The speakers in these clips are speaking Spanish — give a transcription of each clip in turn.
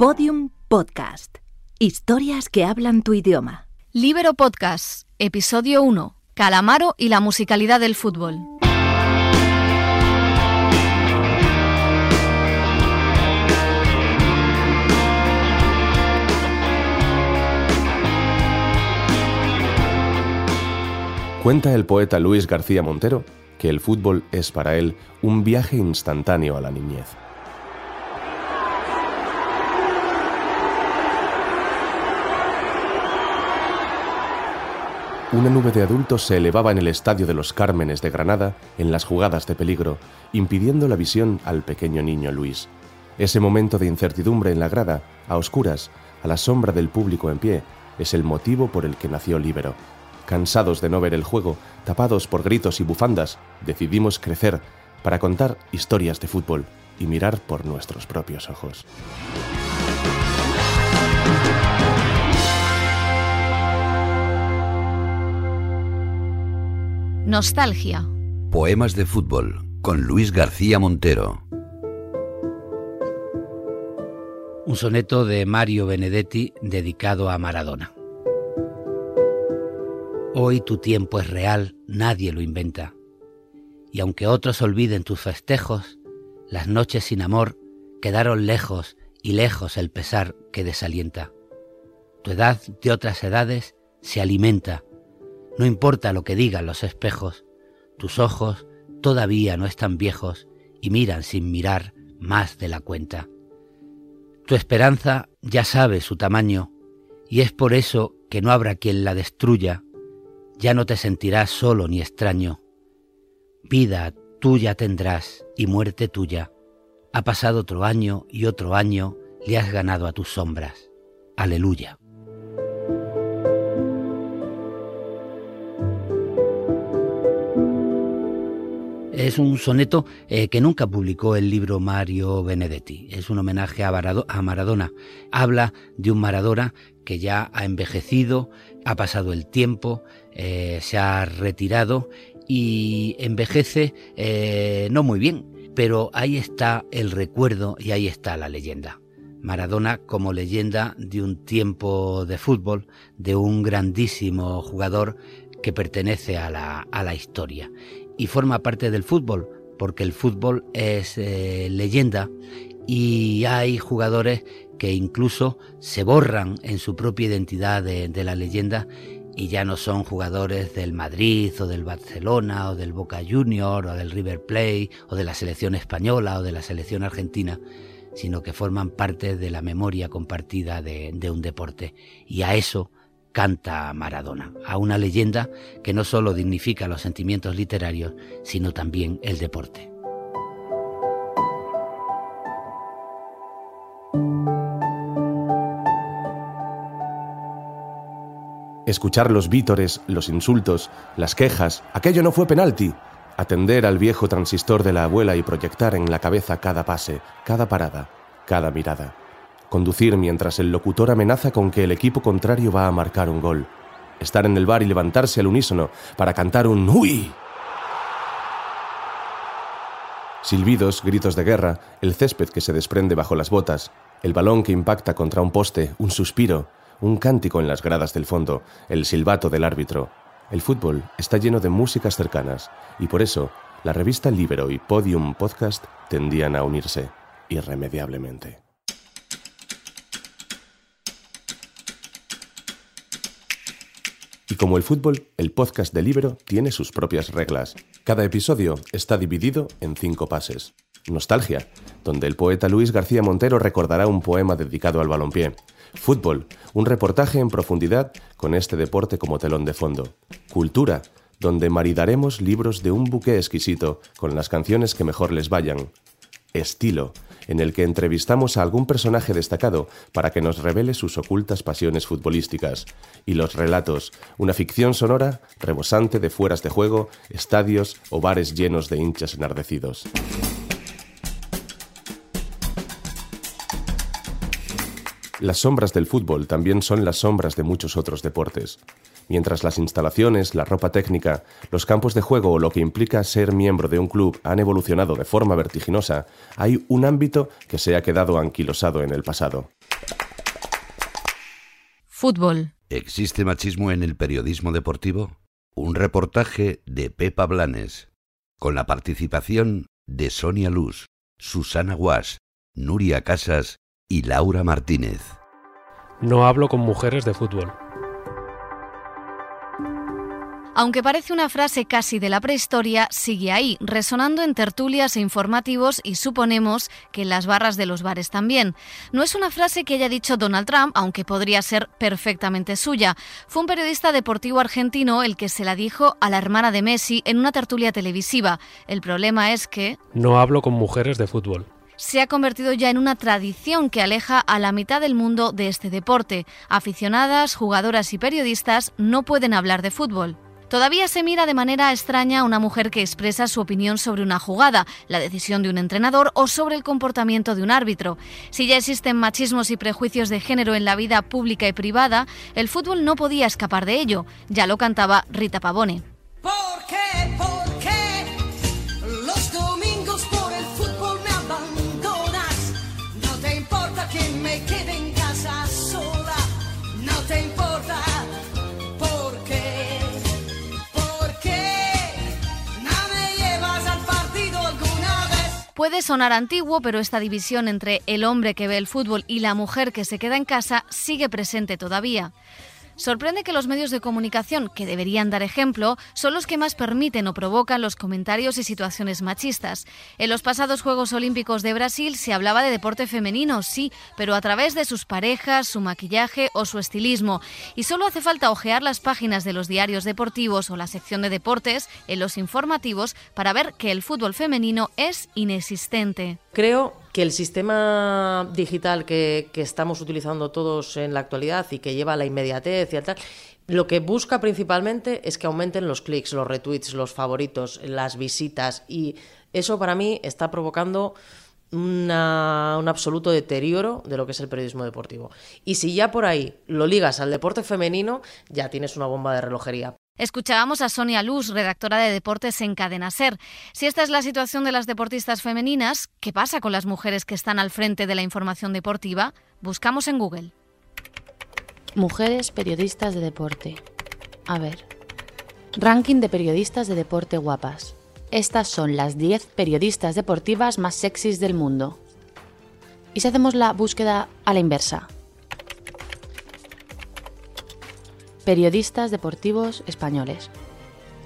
Podium Podcast. Historias que hablan tu idioma. Libero Podcast, episodio 1. Calamaro y la musicalidad del fútbol. Cuenta el poeta Luis García Montero que el fútbol es para él un viaje instantáneo a la niñez. Una nube de adultos se elevaba en el Estadio de los Cármenes de Granada en las jugadas de peligro, impidiendo la visión al pequeño niño Luis. Ese momento de incertidumbre en la grada, a oscuras, a la sombra del público en pie, es el motivo por el que nació Líbero. Cansados de no ver el juego, tapados por gritos y bufandas, decidimos crecer para contar historias de fútbol y mirar por nuestros propios ojos. Nostalgia. Poemas de fútbol con Luis García Montero. Un soneto de Mario Benedetti dedicado a Maradona. Hoy tu tiempo es real, nadie lo inventa. Y aunque otros olviden tus festejos, las noches sin amor quedaron lejos y lejos el pesar que desalienta. Tu edad de otras edades se alimenta no importa lo que digan los espejos, tus ojos todavía no están viejos y miran sin mirar más de la cuenta. Tu esperanza ya sabe su tamaño y es por eso que no habrá quien la destruya. Ya no te sentirás solo ni extraño. Vida tuya tendrás y muerte tuya. Ha pasado otro año y otro año le has ganado a tus sombras. Aleluya. Es un soneto eh, que nunca publicó el libro Mario Benedetti. Es un homenaje a, Maradona. Habla de un Maradona que ya ha envejecido, ha pasado el tiempo, eh, se ha retirado y envejece eh, no muy bien, pero ahí está el recuerdo y ahí está la leyenda. Maradona como leyenda de un tiempo de fútbol, de un grandísimo jugador que pertenece a la, a la historia y forma parte del fútbol, porque el fútbol es eh, leyenda y hay jugadores que incluso se borran en su propia identidad de, la leyenda y ya no son jugadores del Madrid o del Barcelona o del Boca Junior o del River Plate o de la selección española o de la selección argentina, sino que forman parte de la memoria compartida de, de un deporte. Y a eso canta Maradona, a una leyenda que no solo dignifica los sentimientos literarios, sino también el deporte. Escuchar los vítores, los insultos, las quejas, aquello no fue penalti. Atender al viejo transistor de la abuela y proyectar en la cabeza cada pase, cada parada, cada mirada conducir mientras el locutor amenaza con que el equipo contrario va a marcar un gol, estar en el bar y levantarse al unísono para cantar un ¡Uy! Silbidos, gritos de guerra, el césped que se desprende bajo las botas, el balón que impacta contra un poste, un suspiro, un cántico en las gradas del fondo, el silbato del árbitro. El fútbol está lleno de músicas cercanas y por eso la revista Libero y Podium Podcast tendían a unirse irremediablemente. Y como el fútbol, el podcast de Libero tiene sus propias reglas. Cada episodio está dividido en cinco pases. Nostalgia, donde el poeta Luis García Montero recordará un poema dedicado al balompié. Fútbol, un reportaje en profundidad con este deporte como telón de fondo. Cultura, donde maridaremos libros de un buque exquisito con las canciones que mejor les vayan. Estilo, en el que entrevistamos a algún personaje destacado para que nos revele sus ocultas pasiones futbolísticas. Y los relatos, una ficción sonora rebosante de fueras de juego, estadios o bares llenos de hinchas enardecidos. Las sombras del fútbol también son las sombras de muchos otros deportes mientras las instalaciones, la ropa técnica, los campos de juego o lo que implica ser miembro de un club han evolucionado de forma vertiginosa, hay un ámbito que se ha quedado anquilosado en el pasado. Fútbol. ¿Existe machismo en el periodismo deportivo? Un reportaje de Pepa Blanes, con la participación de Sonia Luz, Susana Guas, Nuria Casas y Laura Martínez. No hablo con mujeres de fútbol. Aunque parece una frase casi de la prehistoria, sigue ahí, resonando en tertulias e informativos y suponemos que en las barras de los bares también. No es una frase que haya dicho Donald Trump, aunque podría ser perfectamente suya. Fue un periodista deportivo argentino el que se la dijo a la hermana de Messi en una tertulia televisiva. El problema es que... No hablo con mujeres de fútbol se ha convertido ya en una tradición que aleja a la mitad del mundo de este deporte. Aficionadas, jugadoras y periodistas no pueden hablar de fútbol. Todavía se mira de manera extraña a una mujer que expresa su opinión sobre una jugada, la decisión de un entrenador o sobre el comportamiento de un árbitro. Si ya existen machismos y prejuicios de género en la vida pública y privada, el fútbol no podía escapar de ello. Ya lo cantaba Rita Pavone. Puede sonar antiguo, pero esta división entre el hombre que ve el fútbol y la mujer que se queda en casa sigue presente todavía. Sorprende que los medios de comunicación, que deberían dar ejemplo, son los que más permiten o provocan los comentarios y situaciones machistas. En los pasados Juegos Olímpicos de Brasil se hablaba de deporte femenino, sí, pero a través de sus parejas, su maquillaje o su estilismo. Y solo hace falta ojear las páginas de los diarios deportivos o la sección de deportes en los informativos para ver que el fútbol femenino es inexistente. Creo que el sistema digital que, estamos utilizando todos en la actualidad y que lleva a la inmediatez y tal, lo que busca principalmente es que aumenten los clics, los retweets, los favoritos, las visitas y eso para mí está provocando un absoluto deterioro de lo que es el periodismo deportivo. Y si ya por ahí lo ligas al deporte femenino, ya tienes una bomba de relojería. Escuchábamos a Sonia Luz, redactora de deportes en Cadena Ser. Si esta es la situación de las deportistas femeninas, ¿qué pasa con las mujeres que están al frente de la información deportiva? Buscamos en Google. Mujeres periodistas de deporte. A ver. Ranking de periodistas de deporte guapas. Estas son las 10 periodistas deportivas más sexys del mundo. Y si hacemos la búsqueda a la inversa, periodistas deportivos españoles.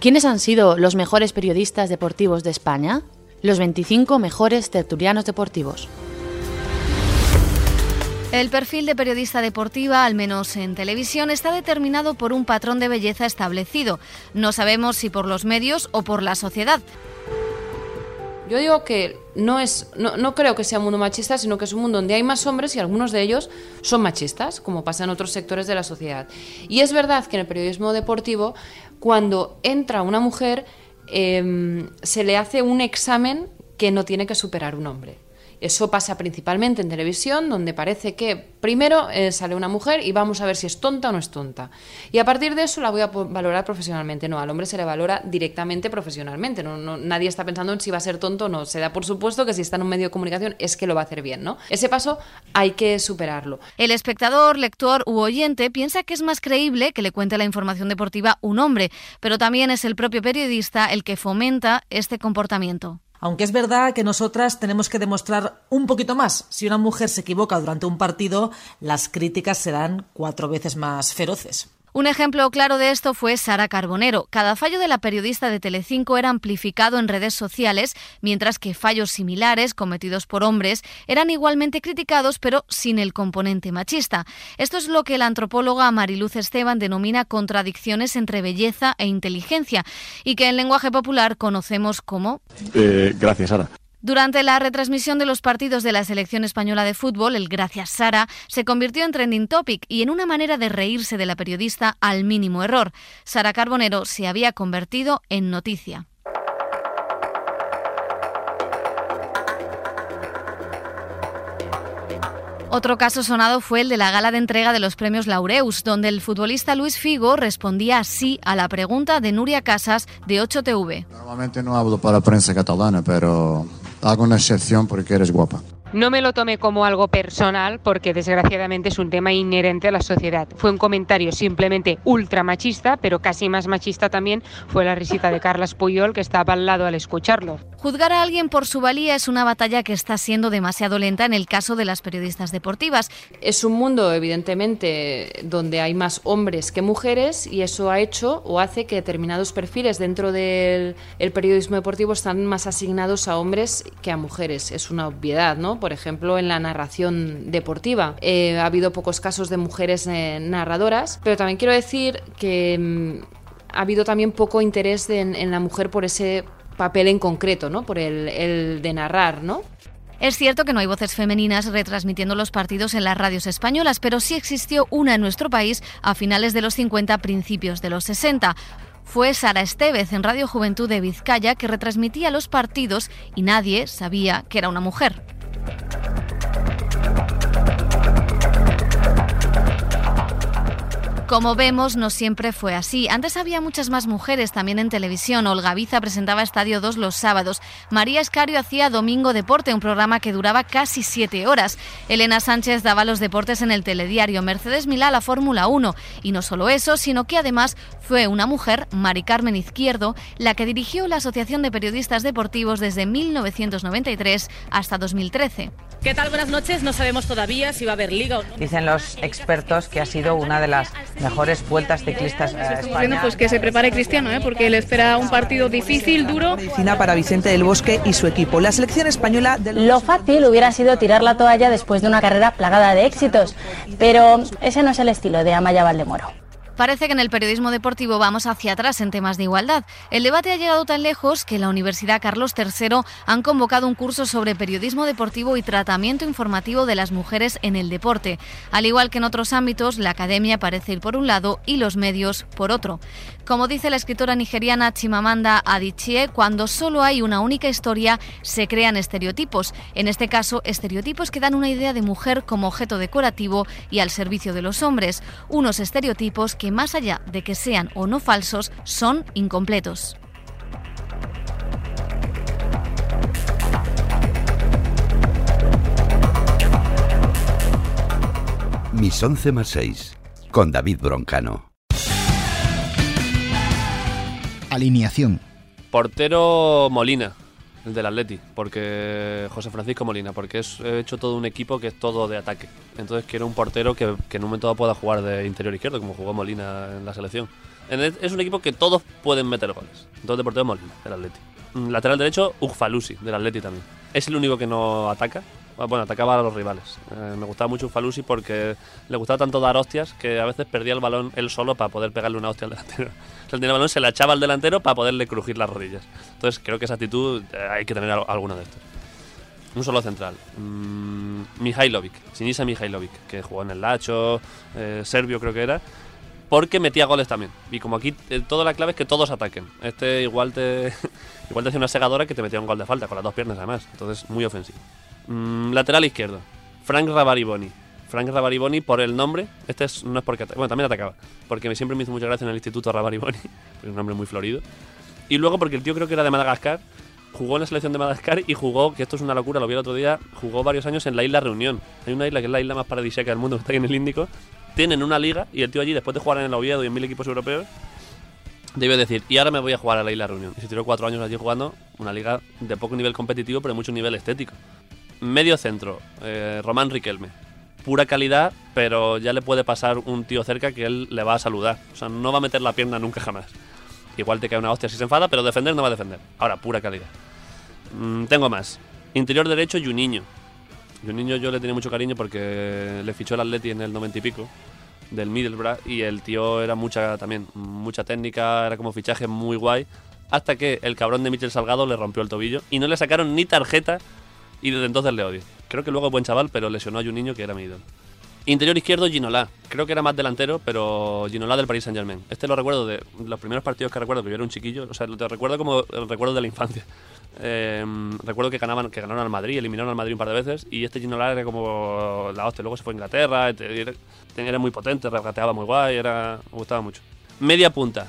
¿Quiénes han sido los mejores periodistas deportivos de España? Los 25 mejores tertulianos deportivos. El perfil de periodista deportiva, al menos en televisión, está determinado por un patrón de belleza establecido. No sabemos si por los medios o por la sociedad. Yo digo que no es, no, creo que sea un mundo machista, sino que es un mundo donde hay más hombres y algunos de ellos son machistas, como pasa en otros sectores de la sociedad. Y es verdad que en el periodismo deportivo, cuando entra una mujer, em, se le hace un examen que no tiene que superar un hombre. Eso pasa principalmente en televisión, donde parece que primero eh, sale una mujer y vamos a ver si es tonta o no es tonta. Y a partir de eso la voy a valorar profesionalmente. No, al hombre se le valora directamente profesionalmente. No, nadie está pensando en si va a ser tonto o no. Se da por supuesto que si está en un medio de comunicación es que lo va a hacer bien, ¿no? Ese paso hay que superarlo. El espectador, lector u oyente piensa que es más creíble que le cuente la información deportiva un hombre, pero también es el propio periodista el que fomenta este comportamiento. Aunque es verdad que nosotras tenemos que demostrar un poquito más. Si una mujer se equivoca durante un partido, las críticas serán cuatro veces más feroces. Un ejemplo claro de esto fue Sara Carbonero. Cada fallo de la periodista de Telecinco era amplificado en redes sociales, mientras que fallos similares cometidos por hombres eran igualmente criticados, pero sin el componente machista. Esto es lo que la antropóloga Mariluz Esteban denomina contradicciones entre belleza e inteligencia, y que en lenguaje popular conocemos como... Eh, gracias, Sara. Durante la retransmisión de los partidos de la selección española de fútbol, el Gracias Sara se convirtió en trending topic y en una manera de reírse de la periodista al mínimo error. Sara Carbonero se había convertido en noticia. Otro caso sonado fue el de la gala de entrega de los premios Laureus, donde el futbolista Luis Figo respondía así a la pregunta de Nuria Casas de 8TV. Normalmente no hablo para prensa catalana, pero hago una excepción porque eres guapa. No me lo tomé como algo personal porque desgraciadamente es un tema inherente a la sociedad. Fue un comentario simplemente ultra machista, pero casi más machista también fue la risita de Carlas Puyol que estaba al lado al escucharlo. Juzgar a alguien por su valía es una batalla que está siendo demasiado lenta en el caso de las periodistas deportivas. Es un mundo, evidentemente, donde hay más hombres que mujeres y eso ha hecho o hace que determinados perfiles dentro del el periodismo deportivo están más asignados a hombres que a mujeres. Es una obviedad, ¿no? Por ejemplo, en la narración deportiva. Eh, ha habido pocos casos de mujeres eh, narradoras, pero también quiero decir que mm, ha habido también poco interés en, la mujer por ese papel en concreto, ¿no? Por el, el de narrar, ¿no? Es cierto que no hay voces femeninas retransmitiendo los partidos en las radios españolas, pero sí existió una en nuestro país a finales de los 50, principios de los 60. Fue Sara Estevez en Radio Juventud de Vizcaya que retransmitía los partidos y nadie sabía que era una mujer. Como vemos, no siempre fue así. Antes había muchas más mujeres también en televisión. Olga Viza presentaba Estadio 2 los sábados. María Escario hacía Domingo Deporte, un programa que duraba casi siete horas. Elena Sánchez daba los deportes en el telediario. Mercedes Milá la Fórmula 1. Y no solo eso, sino que además fue una mujer, Mari Carmen Izquierdo, la que dirigió la Asociación de Periodistas Deportivos desde 1993 hasta 2013. ¿Qué tal? Buenas noches. No sabemos todavía si va a haber liga o no. Dicen los expertos que ha sido una de las mejores vueltas ciclistas España. Bueno, pues que se prepare Cristiano, ¿eh? porque le espera un partido difícil, duro. Medicina para Vicente del Bosque y su equipo. La selección española del... Lo fácil hubiera sido tirar la toalla después de una carrera plagada de éxitos, pero ese no es el estilo de Amaya Valdemoro. Parece que en el periodismo deportivo vamos hacia atrás en temas de igualdad. El debate ha llegado tan lejos que la Universidad Carlos III han convocado un curso sobre periodismo deportivo y tratamiento informativo de las mujeres en el deporte. Al igual que en otros ámbitos, la academia parece ir por un lado y los medios por otro. Como dice la escritora nigeriana Chimamanda Adichie, cuando solo hay una única historia, se crean estereotipos. En este caso, estereotipos que dan una idea de mujer como objeto decorativo y al servicio de los hombres. Unos estereotipos que, más allá de que sean o no falsos, son incompletos. Mis 11 más 6, con David Broncano. Alineación. Portero Molina, el del Atleti, porque José Francisco Molina, porque es, he hecho todo un equipo que es todo de ataque. Entonces quiero un portero que, que en un momento dado pueda jugar de interior izquierdo, como jugó Molina en la selección. El- es un equipo que todos pueden meter goles. Entonces de portero Molina, del Atleti. Mm, Lateral derecho, Ugfalusi, del Atleti también. Es el único que no ataca. Ah, Bueno, atacaba a los rivales. Eh, me gustaba mucho Ugfalusi porque le gustaba tanto dar hostias que a veces perdía el balón él solo para poder pegarle una hostia al delantero. Él tenía el balón, se la echaba al delantero para poderle crujir las rodillas. Entonces creo que esa actitud eh, hay que tener al- alguna de estas. Un solo central. Mm, Mihailovic, Sinisa Mihailovic, que jugó en el Lacho, eh, serbio creo que era, porque metía goles también. Y como aquí eh, toda la clave es que todos ataquen. Este igual te igual te hacía una segadora que te metía un gol de falta, con las dos piernas además. Entonces, muy ofensivo. Mm, lateral izquierdo, Frank Rabariboni. Frank Rabariboni por el nombre, este es- no es porque... Bueno, también atacaba, porque me- siempre me hizo mucha gracia en el instituto Rabariboni, un nombre muy florido. Y luego porque el tío creo que era de Madagascar, jugó en la selección de Madagascar y jugó, que esto es una locura, lo vi el otro día, jugó varios años en la isla Reunión. Hay una isla que es la isla más paradisíaca del mundo, que está ahí en el Índico. Tienen una liga y el tío allí, después de jugar en el Oviedo y en mil equipos europeos, debió decir, y ahora me voy a jugar a la isla Reunión. Y se tiró cuatro años allí jugando una liga de poco nivel competitivo, pero de mucho nivel estético. Medio centro, eh, Román Riquelme. Pura calidad, pero ya le puede pasar un tío cerca que él le va a saludar. O sea, no va a meter la pierna nunca jamás. Igual te cae una hostia si se enfada, pero defender no va a defender. Ahora, pura calidad. Mm, tengo más. Interior derecho, Juninho. Juninho yo le tenía mucho cariño porque le fichó el Atleti en el 90 y pico del Middlesbrough y el tío era mucha también mucha técnica, era como fichaje muy guay, hasta que el cabrón de Michel Salgado le rompió el tobillo y no le sacaron ni tarjeta y desde entonces le odio. Creo que luego es buen chaval, pero lesionó a un niño que era mi ídolo. Interior izquierdo, Ginola. Creo que era más delantero, pero Ginola del Paris Saint Germain. Este lo recuerdo de los primeros partidos que recuerdo, que yo era un chiquillo. O sea, lo recuerdo como recuerdo de la infancia. Eh, recuerdo que ganaban que ganaron al Madrid, eliminaron al Madrid un par de veces. Y este Ginola era como la hostia. Luego se fue a Inglaterra, te- era, era muy potente, regateaba muy guay, era, me gustaba mucho. Media punta.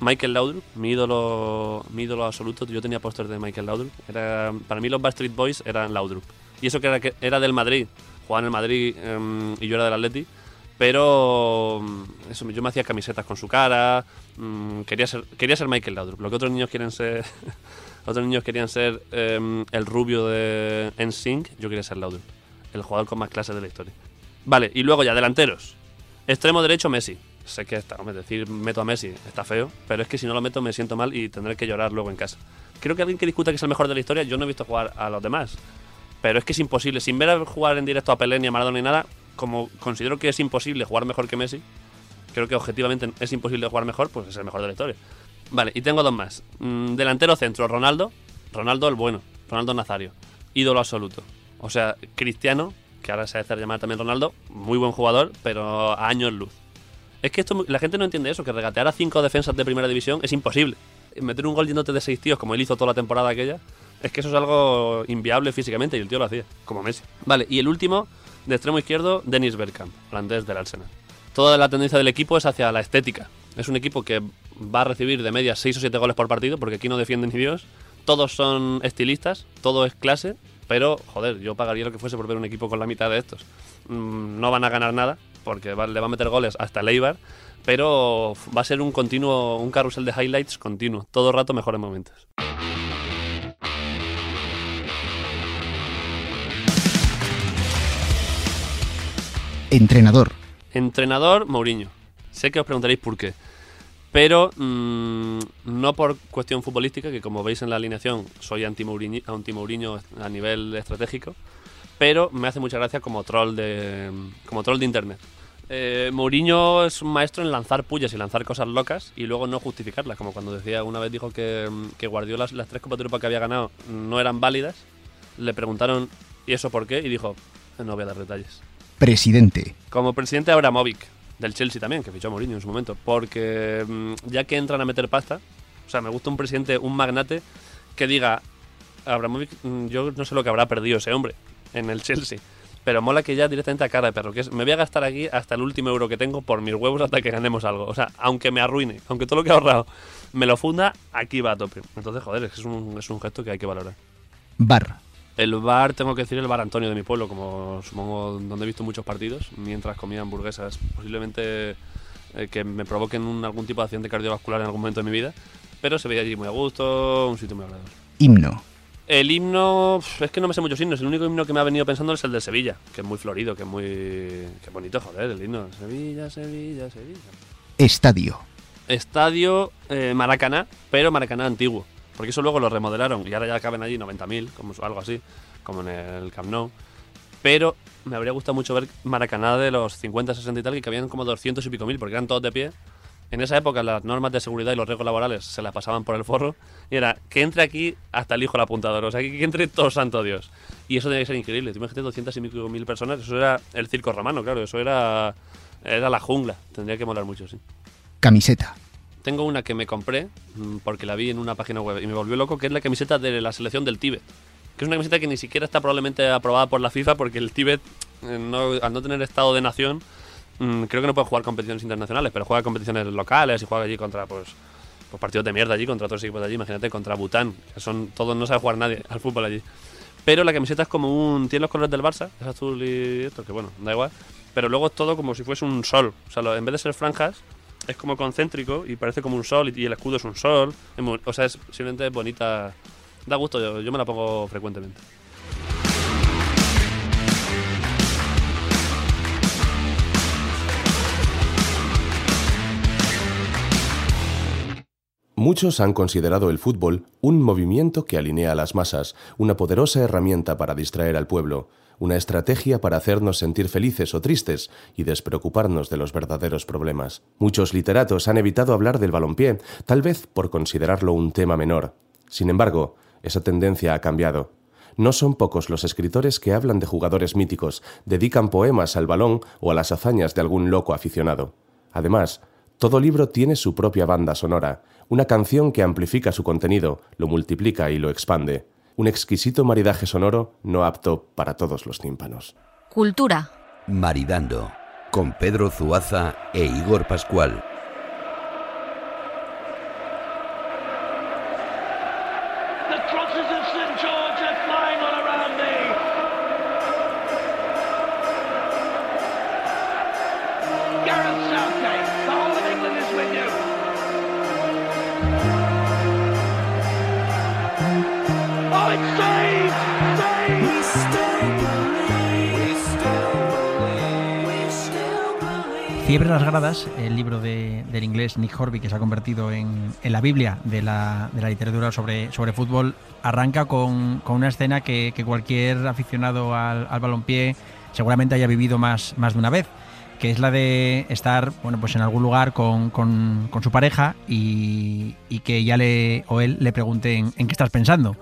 Michael Laudrup, mi ídolo, mi ídolo absoluto. Yo tenía póster de Michael Laudrup. Era, para mí los Backstreet Boys eran Laudrup. Y eso que era, que era del Madrid, jugaba en el Madrid em, y yo era del Atleti. Pero mm, eso, yo me hacía camisetas con su cara, mm, quería, ser, quería ser Michael Laudrup. Lo que otros niños quieren ser, otros niños querían ser em, el rubio de NSYNC, yo quería ser Laudrup, el jugador con más clases de la historia. Vale, y luego ya delanteros. Extremo derecho Messi. Sé que está, hombre, decir meto a Messi está feo, pero es que si no lo meto me siento mal y tendré que llorar luego en casa. Creo que alguien que discuta que es el mejor de la historia, yo no he visto jugar a los demás. Pero es que es imposible. Sin ver a jugar en directo a Pelé ni a Maradona ni nada, como considero que es imposible jugar mejor que Messi, creo que objetivamente es imposible jugar mejor, pues es el mejor de la historia. Vale, y tengo dos más. Mm, delantero centro, Ronaldo. Ronaldo el bueno, Ronaldo Nazario. Ídolo absoluto. O sea, Cristiano, que ahora se hace llamar también Ronaldo, muy buen jugador, pero a años luz. Es que esto, la gente no entiende eso, que regatear a cinco defensas de primera división es imposible. Meter un gol yéndote de seis tíos, como él hizo toda la temporada aquella, es que eso es algo inviable físicamente y el tío lo hacía, como Messi. Vale, y el último, de extremo izquierdo, Dennis Bergkamp, holandés del Arsenal. Toda la tendencia del equipo es hacia la estética. Es un equipo que va a recibir de media 6 o 7 goles por partido, porque aquí no defienden ni Dios. Todos son estilistas, todo es clase, pero, joder, yo pagaría lo que fuese por ver un equipo con la mitad de estos. Mm, no van a ganar nada, porque le va a meter goles hasta el Eibar, pero va a ser un continuo, un carrusel de highlights continuo. Todo el rato mejores momentos. Entrenador. Entrenador, Mourinho. Sé que os preguntaréis por qué. Pero mm, no por cuestión futbolística, que como veis en la alineación soy anti-Mourinho anti a nivel estratégico, pero me hace mucha gracia como troll de, como troll de internet. Eh, Mourinho es un maestro en lanzar pullas y lanzar cosas locas y luego no justificarlas, como cuando decía una vez dijo que, que Guardiola las tres Copas de Europa que había ganado no eran válidas. Le preguntaron, ¿y eso por qué? Y dijo, no voy a dar detalles. Presidente. Como presidente Abramovic, del Chelsea también, que fichó a Mourinho en su momento, porque mm, ya que entran a meter pasta, o sea, me gusta un presidente, un magnate, que diga, Abramovic, mm, yo no sé lo que habrá perdido ese hombre en el Chelsea, pero mola que ya directamente a cara de perro, que es, me voy a gastar aquí hasta el último euro que tengo por mis huevos hasta que ganemos algo. O sea, aunque me arruine, aunque todo lo que he ahorrado me lo funda, aquí va a tope. Entonces, joder, es un, es un gesto que hay que valorar. Bar. El bar, tengo que decir el bar Antonio de mi pueblo, como supongo donde he visto muchos partidos, mientras comía hamburguesas, posiblemente eh, que me provoquen un, algún tipo de accidente cardiovascular en algún momento de mi vida, pero se veía allí muy a gusto, un sitio muy agradable. Himno. El himno, es que no me sé muchos himnos, el único himno que me ha venido pensando es el de Sevilla, que es muy florido, que es muy... que bonito, joder, el himno. Sevilla, Sevilla, Sevilla. Estadio. Estadio eh, Maracaná, pero Maracaná antiguo. Porque eso luego lo remodelaron y ahora ya caben allí 90.000, como algo así, como en el Camp Nou. Pero me habría gustado mucho ver Maracaná de los 50, 60 y tal, que cabían como 200 y pico mil, porque eran todos de pie. En esa época las normas de seguridad y los riesgos laborales se las pasaban por el forro y era que entre aquí hasta el hijo del apuntador, o sea, que entre todo santo Dios. Y eso tenía que ser increíble. Tú imagínate 200 y pico mil personas, eso era el circo romano, claro, eso era, era la jungla. Tendría que molar mucho, sí. Camiseta. Tengo una que me compré mm, porque la vi en una página web y me volvió loco, que es la camiseta de la selección del Tíbet. Que es una camiseta que ni siquiera está probablemente aprobada por la FIFA porque el Tíbet, eh, no, al no tener estado de nación, mm, creo que no puede jugar competiciones internacionales, pero juega competiciones locales y juega allí contra pues, pues partidos de mierda allí, contra otros equipos de allí. Imagínate, contra Bután, que son todos, no sabe jugar nadie al fútbol allí. Pero la camiseta es como un. Tiene los colores del Barça, es azul y esto, que bueno, da igual. Pero luego es todo como si fuese un sol. O sea, lo- en vez de ser franjas, es como concéntrico y parece como un sol y, y el escudo es un sol. Es muy- o sea, es simplemente bonita. Da gusto, yo, yo me la pongo frecuentemente. Muchos han considerado el fútbol un movimiento que alinea a las masas, una poderosa herramienta para distraer al pueblo, una estrategia para hacernos sentir felices o tristes y despreocuparnos de los verdaderos problemas. Muchos literatos han evitado hablar del balompié, tal vez por considerarlo un tema menor. Sin embargo, esa tendencia ha cambiado. No son pocos los escritores que hablan de jugadores míticos, dedican poemas al balón o a las hazañas de algún loco aficionado. Además, todo libro tiene su propia banda sonora, una canción que amplifica su contenido, lo multiplica y lo expande. Un exquisito maridaje sonoro no apto para todos los tímpanos. Cultura. Maridando, con Pedro Zuaza e Igor Pascual. Fiebre las gradas, el libro de- del inglés Nick Horby, que se ha convertido en, la Biblia de la, literatura sobre, fútbol, arranca con, una escena que, cualquier aficionado al, al balompié seguramente haya vivido más, de una vez, que es la de estar pues en algún lugar con, su pareja y, y que ella le, o él le pregunten en qué estás pensando.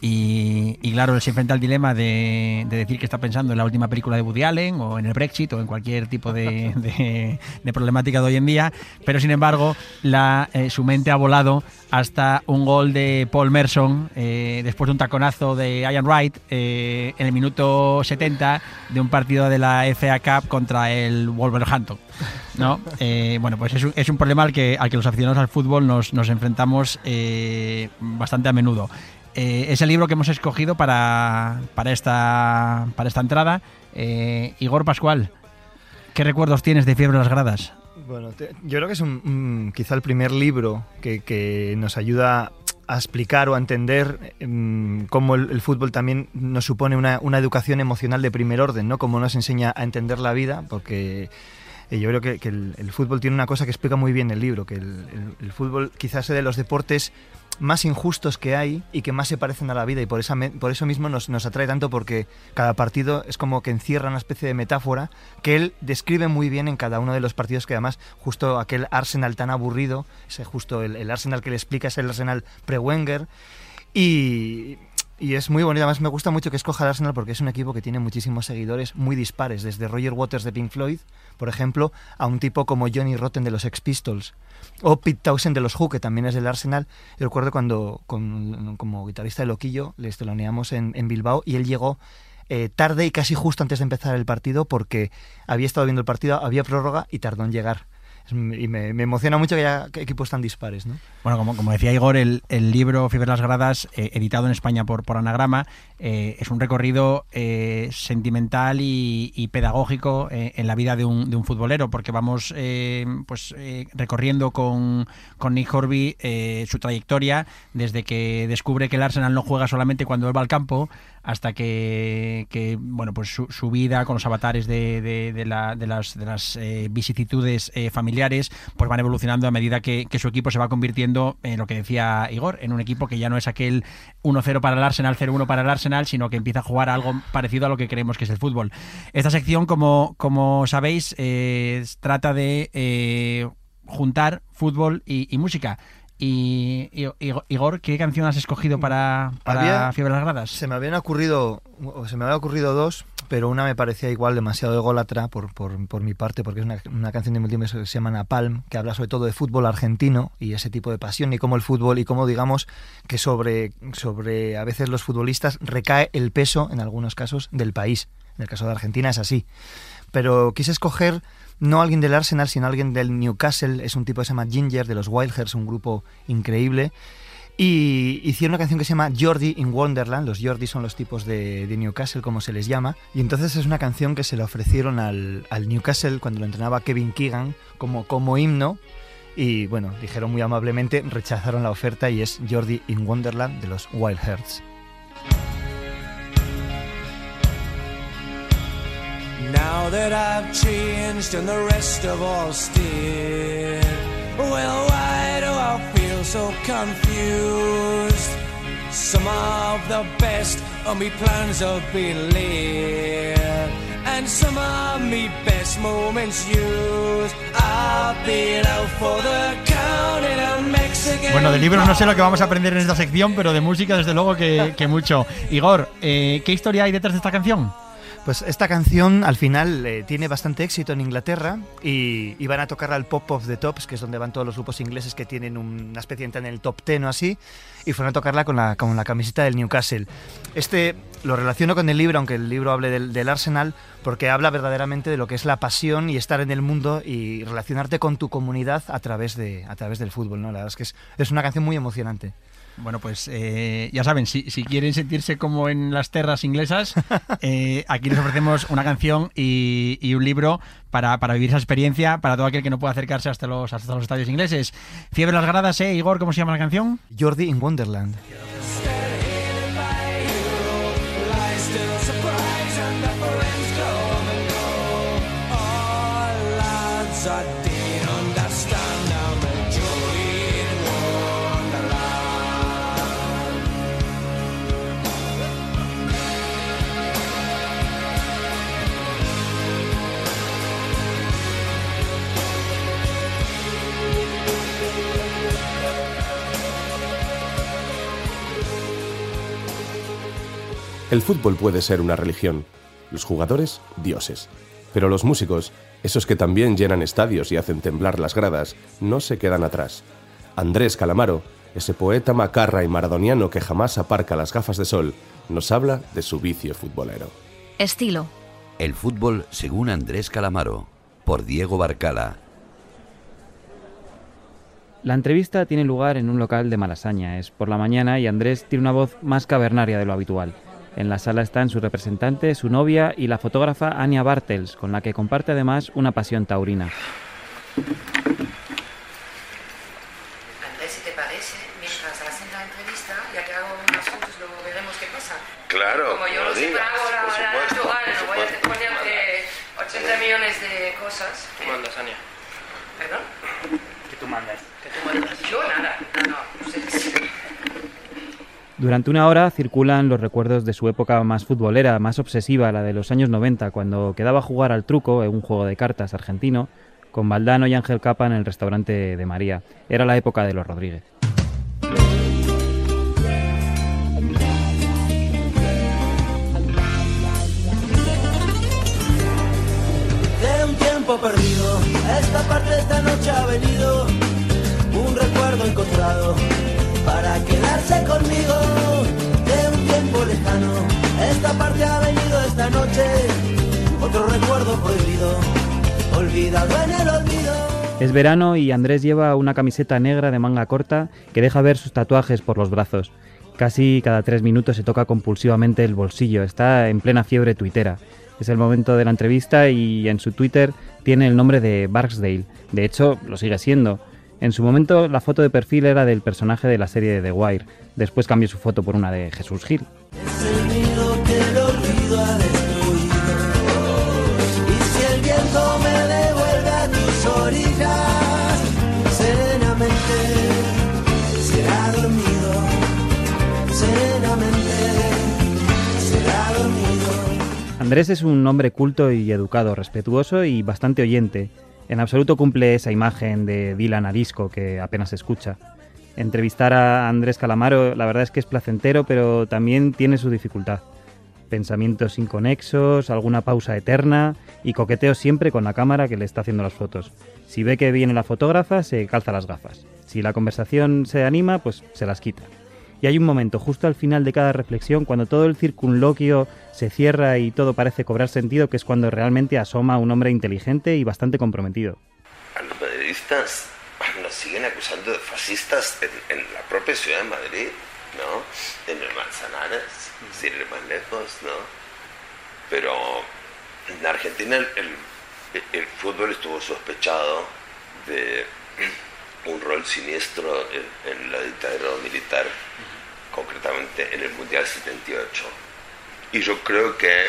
Y, claro, él se enfrenta al dilema de, de decir que está pensando en la última película de Woody Allen o en el Brexit o en cualquier tipo de, problemática de hoy en día, pero sin embargo eh, su mente ha volado hasta un gol de Paul Merson eh, después de un taconazo de Ian Wright eh, en el minuto 70 de un partido de la FA Cup contra el Wolverhampton. ¿no? Eh, bueno, pues es un, es un problema al que, al que los aficionados al fútbol nos, nos enfrentamos bastante a menudo. Eh, es el libro que hemos escogido para, para, esta, para esta entrada. Eh, Igor Pascual, ¿qué recuerdos tienes de Fiebre en las Gradas? Bueno, yo creo que es un, un- quizá el primer libro que, que nos ayuda a explicar o a entender em, cómo el, fútbol también nos supone una, una educación emocional de primer orden, ¿no? Cómo nos enseña a entender la vida, porque eh, yo creo que, el, fútbol tiene una cosa que explica muy bien el libro, que el fútbol quizás es de los deportes más injustos que hay y que más se parecen a la vida y por, esa por eso mismo nos, nos atrae tanto porque cada partido es como que encierra una especie de metáfora que él describe muy bien en cada uno de los partidos que además justo aquel Arsenal tan aburrido, ese justo el, el Arsenal que le explica es el Arsenal pre-Wenger y, y es muy bonito, además me gusta mucho que escoja el Arsenal porque es un equipo que tiene muchísimos seguidores muy dispares, desde Roger Waters de Pink Floyd, por ejemplo, a un tipo como Johnny Rotten de los Sex Pistols, o Pete Townsend de los Who, que también es del Arsenal. Yo recuerdo cuando como guitarrista de Loquillo le teloneamos en, en Bilbao y él llegó eh, tarde y casi justo antes de empezar el partido porque había estado viendo el partido, había prórroga y tardó en llegar. Y me, emociona mucho que haya equipos tan dispares, ¿no? Bueno, como, como decía Igor, el, el libro Fiebre en las Gradas, eh, editado en España por, por Anagrama, eh, es un recorrido eh, sentimental y, pedagógico en la vida de un, de un futbolero, porque vamos pues recorriendo con, con Nick Horby su trayectoria desde que descubre que el Arsenal no juega solamente cuando él va al campo hasta que, bueno pues su, vida con los avatares de, de- de la- de las, de eh, vicisitudes eh, familiares pues van evolucionando a medida que, su equipo se va convirtiendo en lo que decía Igor, en un equipo que ya no es aquel 1-0 para el Arsenal, 0-1 para el Arsenal, sino que empieza a jugar algo parecido a lo que creemos que es el fútbol. Esta sección, como, sabéis, eh, trata de juntar fútbol y música. Y, Igor, ¿qué canción has escogido para, para Había- Fiebre las Gradas? Se me habían ocurrido, se me ocurrido dos, pero una me parecía igual demasiado ególatra por, por, por mi parte, porque es una, una canción de multimedia que se llama Napalm, que habla sobre todo de fútbol argentino y ese tipo de pasión, y cómo el fútbol, y cómo digamos que sobre, sobre a veces los futbolistas recae el peso, en algunos casos, del país. En el caso de Argentina es así. Pero quise escoger no alguien del Arsenal, sino alguien del Newcastle. Es un tipo que se llama Ginger, de los Wildhairs, un grupo increíble. Y hicieron una canción que se llama Jordi in Wonderland. Los Jordi son los tipos de, de Newcastle, como se les llama. Y entonces es una canción que se le ofrecieron al, al Newcastle cuando lo entrenaba Kevin Keegan como, como himno. Y bueno, dijeron muy amablemente, rechazaron la oferta y es Jordi in Wonderland de los Wild Hearts. Now that I've changed and the rest have all stayed, well, why do I feel so confused? Some of the best of me plans have been laid, and some of me best moments used. I've been out for the count in a Mexican. Bueno, de libros no sé lo que vamos a aprender en esta sección, pero de música desde luego que, que mucho. Igor, eh, ¿qué historia hay detrás de esta canción? Pues esta canción al final eh, tiene bastante éxito en Inglaterra y, y van a tocarla al Pop of the Tops, que es donde van todos los grupos ingleses que tienen un- una especie de en el top 10 o así, y fueron a tocarla con la, con la camiseta del Newcastle. Este lo relaciono con el libro, aunque el libro hable del, del Arsenal, porque habla verdaderamente de lo que es la pasión y estar en el mundo y relacionarte con tu comunidad a través, de, a través del fútbol. ¿no? La verdad es que es, es una canción muy emocionante. Bueno, pues eh, ya saben, si, si quieren sentirse como en las terras inglesas, eh, aquí les ofrecemos una canción y, y un libro para, para vivir esa experiencia para todo aquel que no pueda acercarse hasta los, hasta los estadios ingleses. Fiebre en las gradas, ¿eh? Igor, ¿cómo se llama la canción? Jordi in Wonderland. El fútbol puede ser una religión, los jugadores dioses, pero los músicos, esos que también llenan estadios y hacen temblar las gradas, no se quedan atrás. Andrés Calamaro, ese poeta macarra y maradoniano que jamás aparca las gafas de sol, nos habla de su vicio futbolero. Estilo. El fútbol según Andrés Calamaro, por Diego Barcala. La entrevista tiene lugar en un local de Malasaña. Es por la mañana y Andrés tiene una voz más cavernaria de lo habitual. En la sala están su representante, su novia y la fotógrafa Anya Bartels, con la que comparte además una pasión taurina. Andrés, si te parece, mientras hacen la entrevista, ya que hago unas fotos, luego veremos qué pasa. Claro, Como yo no lo siempre hago la, por la supuesto, natural, por no voy a ponerte 80 millones de cosas. Tú mandas, Ania. ¿Perdón? Que tú mandas. Que tú mandas. Yo nada. Durante una hora circulan los recuerdos de su época más futbolera, más obsesiva, la de los años 90, cuando quedaba a jugar al truco en un juego de cartas argentino con Valdano y Ángel Capa en el restaurante de María. Era la época de los Rodríguez. De un tiempo perdido, esta parte esta noche ha venido un recuerdo encontrado para Es verano y Andrés lleva una camiseta negra de manga corta que deja ver sus tatuajes por los brazos. Casi cada tres minutos se toca compulsivamente el bolsillo, está en plena fiebre tuitera. Es el momento de la entrevista y en su Twitter tiene el nombre de Barksdale. De hecho, lo sigue siendo. En su momento la foto de perfil era del personaje de la serie de The Wire. Después cambió su foto por una de Jesús Gil. Andrés es un hombre culto y educado, respetuoso y bastante oyente. En absoluto cumple esa imagen de Dylan arisco que apenas escucha. Entrevistar a Andrés Calamaro la verdad es que es placentero, pero también tiene su dificultad. Pensamientos inconexos, alguna pausa eterna y coqueteo siempre con la cámara que le está haciendo las fotos. Si ve que viene la fotógrafa, se calza las gafas. Si la conversación se anima, pues se las quita. Y hay un momento justo al final de cada reflexión, cuando todo el circunloquio se cierra y todo parece cobrar sentido, que es cuando realmente asoma un hombre inteligente y bastante comprometido. A los madridistas nos siguen acusando de fascistas en, en la propia ciudad de Madrid, ¿no? En el Manzanares, sin ir más lejos, ¿no? Pero en Argentina el, el- el fútbol estuvo sospechado de un rol siniestro en, en la dictadura militar, concretamente en el Mundial 78. Y yo creo que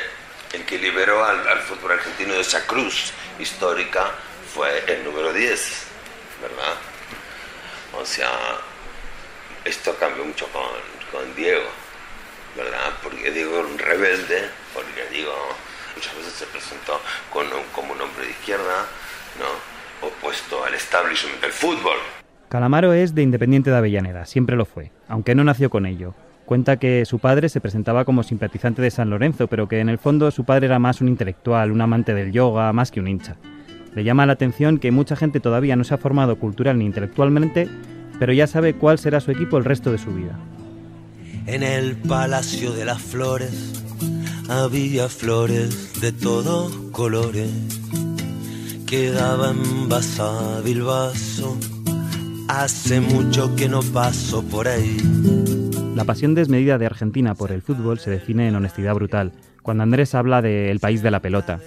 el que liberó al, fútbol argentino de esa cruz histórica fue el número 10, ¿verdad? O sea, esto cambió mucho con, con Diego, ¿verdad? Porque Diego era un rebelde, porque Diego muchas veces se presentó con un- como un hombre de izquierda, ¿no? Opuesto al establishment del fútbol. Calamaro es de Independiente de Avellaneda, siempre lo fue, aunque no nació con ello. Cuenta que su padre se presentaba como simpatizante de San Lorenzo, pero que en el fondo su padre era más un intelectual, un amante del yoga, más que un hincha. Le llama la atención que mucha gente todavía no se ha formado cultural ni intelectualmente, pero ya sabe cuál será su equipo el resto de su vida. En el Palacio de las Flores había flores de todos colores. Quedaba envasado el vaso Hace mucho que no paso por ahí. La pasión desmedida de Argentina por el fútbol se define en honestidad brutal, cuando Andrés habla de El país de la pelota.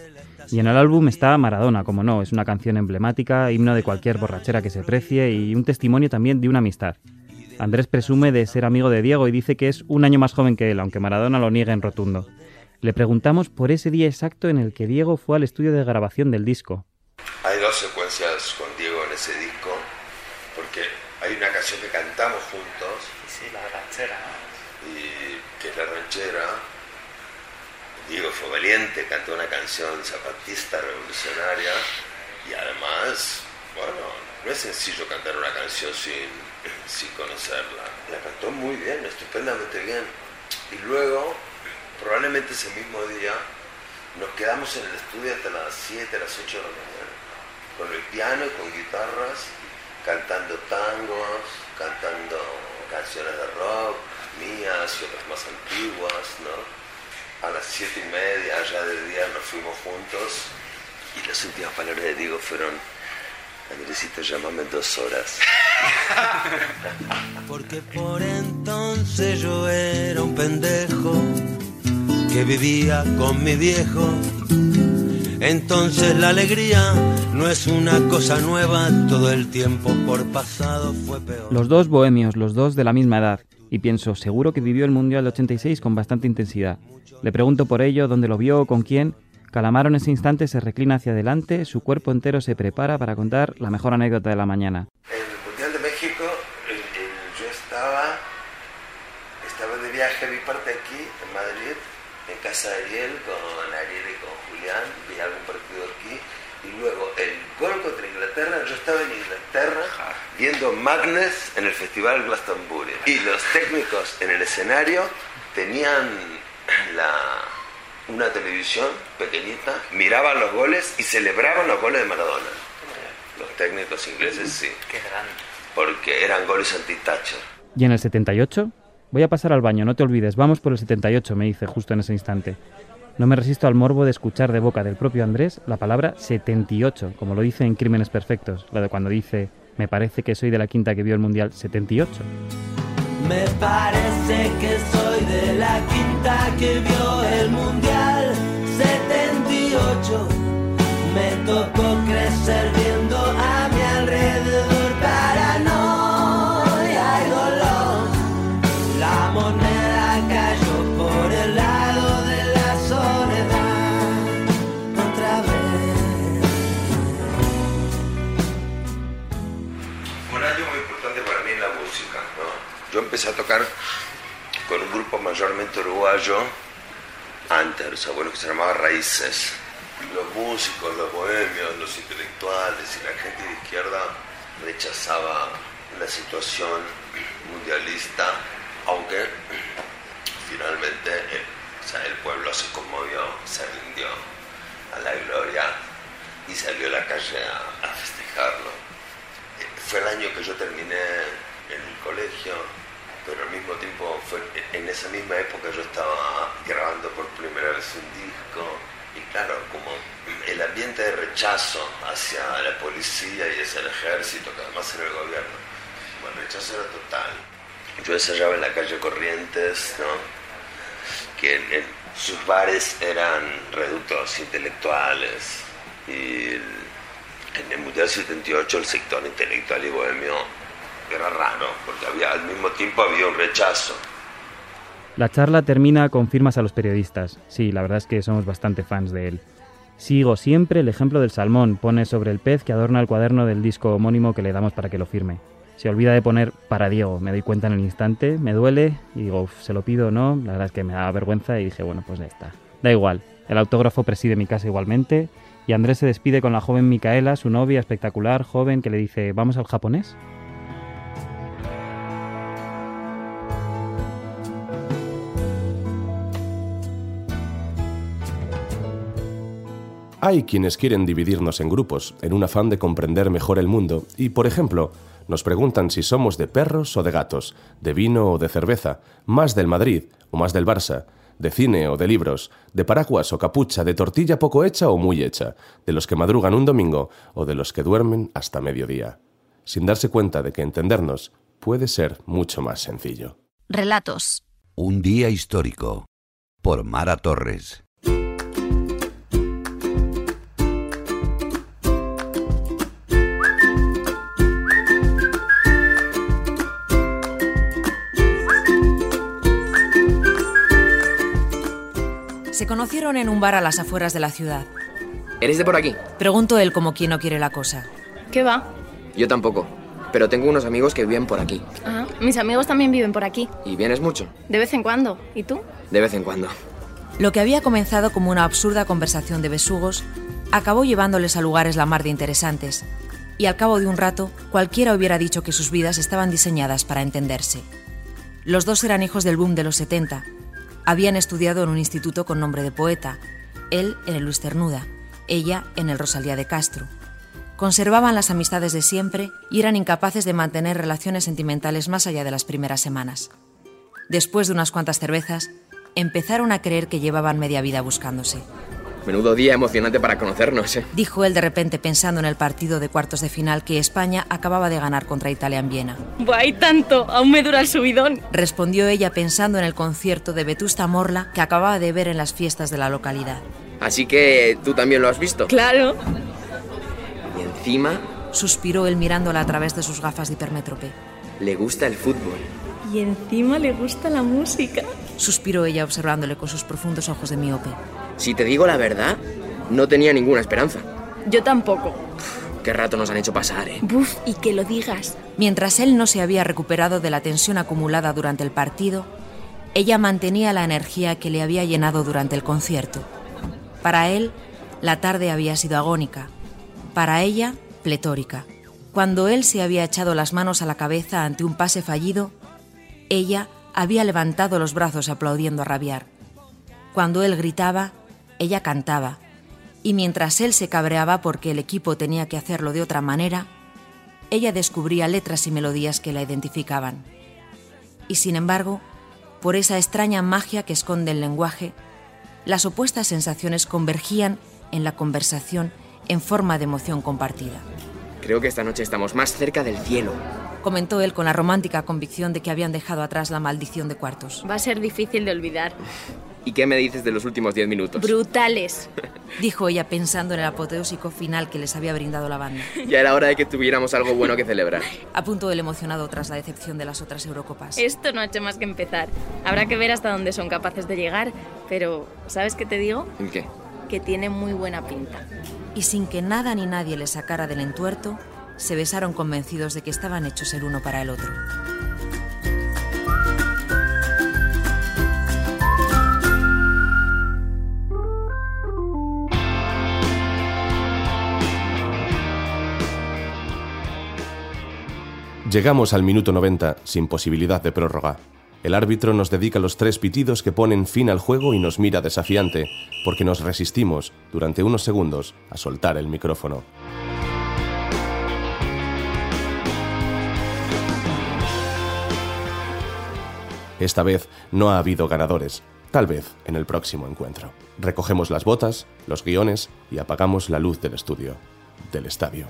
Y en el álbum está Maradona, como no, es una canción emblemática, himno de cualquier borrachera que se precie y un testimonio también de una amistad. Andrés presume de ser amigo de Diego y dice que es un año más joven que él, aunque Maradona lo niegue en rotundo. Le preguntamos por ese día exacto en el que Diego fue al estudio de grabación del disco. Hay dos secuencias con Diego en ese disco, porque hay una canción que cantamos juntos. Sí, la ranchera. Y que es la ranchera. Diego fue valiente, cantó una canción zapatista revolucionaria y además, bueno, no es sencillo cantar una canción sin, sin conocerla. La cantó muy bien, estupendamente bien. Y luego, probablemente ese mismo día, nos quedamos en el estudio hasta las 7, las 8 de la mañana, con el piano y con guitarras, cantando tangos, cantando canciones de rock, mías y otras más antiguas, ¿no? A las siete y media, ya de día, nos fuimos juntos y las últimas palabras de Diego fueron, Andresito, llámame dos horas. Porque por entonces yo era un pendejo que vivía con mi viejo. Entonces la alegría no es una cosa nueva, todo el tiempo por pasado fue peor. Los dos bohemios, los dos de la misma edad. Y pienso, seguro que vivió el Mundial de 86 con bastante intensidad. Le pregunto por ello, dónde lo vio, con quién. Calamaro en ese instante se reclina hacia adelante, su cuerpo entero se prepara para contar la mejor anécdota de la mañana. En el Mundial de México, el- el- yo estaba, estaba de viaje, vi parte aquí, en Madrid, en casa de Ariel, con Ariel y con Julián, vi algún partido aquí, y luego el gol contra Inglaterra, yo estaba en Inglaterra viendo Magnus en el Festival Glastonbury. Y los técnicos en el escenario tenían la, una televisión pequeñita, miraban los goles y celebraban los goles de Maradona. Los técnicos ingleses sí. Qué grande. Porque eran goles anti-Thatcher. ¿Y en el 78? Voy a pasar al baño, no te olvides, vamos por el 78, me dice justo en ese instante. No me resisto al morbo de escuchar de boca del propio Andrés la palabra 78, como lo dice en Crímenes Perfectos, la de cuando dice, me parece que soy de la quinta que vio el Mundial 78. Me parece que soy de la quinta que vio el Mundial 78. Me tocó crecer viendo a música. Yo empecé a tocar con un grupo mayormente uruguayo, antes, o bueno, que se llamaba Raíces. Los músicos, los bohemios, los intelectuales y la gente de izquierda rechazaba la situación mundialista, aunque finalmente sea, el pueblo se conmovió, se rindió a la gloria y salió a la calle a, a festejarlo. Eh, Fue el año que yo terminé en el colegio, pero al mismo tiempo fue en esa misma época yo estaba grabando por primera vez un disco y claro, como el ambiente de rechazo hacia la policía y hacia el ejército, que además era el gobierno, bueno, el rechazo era total. Yo ensayaba en la calle Corrientes, ¿no? que sus bares eran reductos intelectuales y en el Mundial 78 el sector intelectual y bohemio era raro, porque al mismo tiempo había un rechazo. La charla termina con firmas a los periodistas. Sí, la verdad es que somos bastante fans de él. Sigo siempre el ejemplo del salmón, pone sobre el pez que adorna el cuaderno del disco homónimo que le damos para que lo firme. Se olvida de poner para Diego, me doy cuenta en el instante, me duele y digo, "Uf, ¿se lo pido o no? La verdad es que me daba vergüenza y dije, bueno, pues ya está. Da igual, el autógrafo preside mi casa igualmente y Andrés se despide con la joven Micaela, su novia espectacular, joven, que le dice, ¿vamos al japonés? Hay quienes quieren dividirnos en grupos, en un afán de comprender mejor el mundo, y, por ejemplo, nos preguntan si somos de perros o de gatos, de vino o de cerveza, más del Madrid o más del Barça, de cine o de libros, de paraguas o capucha, de tortilla poco hecha o muy hecha, de los que madrugan un domingo o de los que duermen hasta mediodía. sin darse cuenta de que entendernos puede ser mucho más sencillo. Relatos. Un día histórico. Por Mara Torres. Se conocieron en un bar a las afueras de la ciudad. ¿Eres de por aquí? Preguntó él como quien no quiere la cosa. ¿Qué va? Yo tampoco. Pero tengo unos amigos que viven por aquí. Ah, mis amigos también viven por aquí. ¿Y vienes mucho? De vez en cuando. ¿Y tú? De vez en cuando. Lo que había comenzado como una absurda conversación de besugos acabó llevándoles a lugares la mar de interesantes. Y al cabo de un rato, cualquiera hubiera dicho que sus vidas estaban diseñadas para entenderse. Los dos eran hijos del boom de los 70. Habían estudiado en un instituto con nombre de poeta, él en el Luis Cernuda, ella en el Rosalía de Castro. Conservaban las amistades de siempre y eran incapaces de mantener relaciones sentimentales más allá de las primeras semanas. Después de unas cuantas cervezas, empezaron a creer que llevaban media vida buscándose. Menudo día emocionante para conocernos, ¿eh? Dijo él de repente pensando en el partido de cuartos de final que España acababa de ganar contra Italia en Viena. Buah, hay tanto. Aún me dura el subidón. Respondió ella pensando en el concierto de Vetusta Morla que acababa de ver en las fiestas de la localidad. Así que tú también lo has visto. Claro. Y encima Suspiró él mirándola a través de sus gafas de hipermétrope. le gusta el fútbol. Y encima le gusta la música. Suspiró ella observándole con sus profundos ojos de miope. Si te digo la verdad, no tenía ninguna esperanza. Yo tampoco. Qué rato nos han hecho pasar, ¿eh? Buf, y que lo digas. Mientras él no se había recuperado de la tensión acumulada durante el partido, ella mantenía la energía que le había llenado durante el concierto. Para él, la tarde había sido agónica. Para ella, pletórica. Cuando él se había echado las manos a la cabeza ante un pase fallido, ella había levantado los brazos aplaudiendo a rabiar. Cuando él gritaba, ella cantaba. Y mientras él se cabreaba porque el equipo tenía que hacerlo de otra manera, ella descubría letras y melodías que la identificaban. Y sin embargo, por esa extraña magia que esconde el lenguaje, las opuestas sensaciones convergían en la conversación en forma de emoción compartida. Creo que esta noche estamos más cerca del cielo. Comentó él con la romántica convicción de que habían dejado atrás la maldición de cuartos. Va a ser difícil de olvidar. ¿Y qué me dices de los últimos 10 minutos? Brutales. Dijo ella pensando en el apoteósico final que les había brindado la banda. Ya era hora de que tuviéramos algo bueno que celebrar. Apuntó él emocionado tras la decepción de las otras Eurocopas. Esto no ha hecho más que empezar. Habrá que ver hasta dónde son capaces de llegar, pero ¿sabes qué te digo? ¿El qué? Que tiene muy buena pinta. Y sin que nada ni nadie le sacara del entuerto, se besaron convencidos de que estaban hechos el uno para el otro. Llegamos al minuto 90 sin posibilidad de prórroga. El árbitro nos dedica los tres pitidos que ponen fin al juego y nos mira desafiante, porque nos resistimos, durante unos segundos, a soltar el micrófono. Esta vez no ha habido ganadores, tal vez en el próximo encuentro. Recogemos las botas, los guiones y apagamos la luz del estudio, del estadio.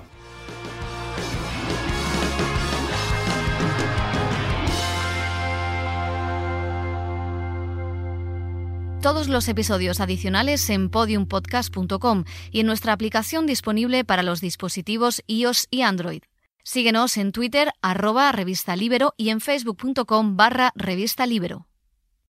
Todos los episodios adicionales en podiumpodcast.com y en nuestra aplicación disponible para los dispositivos iOS y Android. Síguenos en Twitter, arroba revista Libero y en facebook.com barra revista Libero.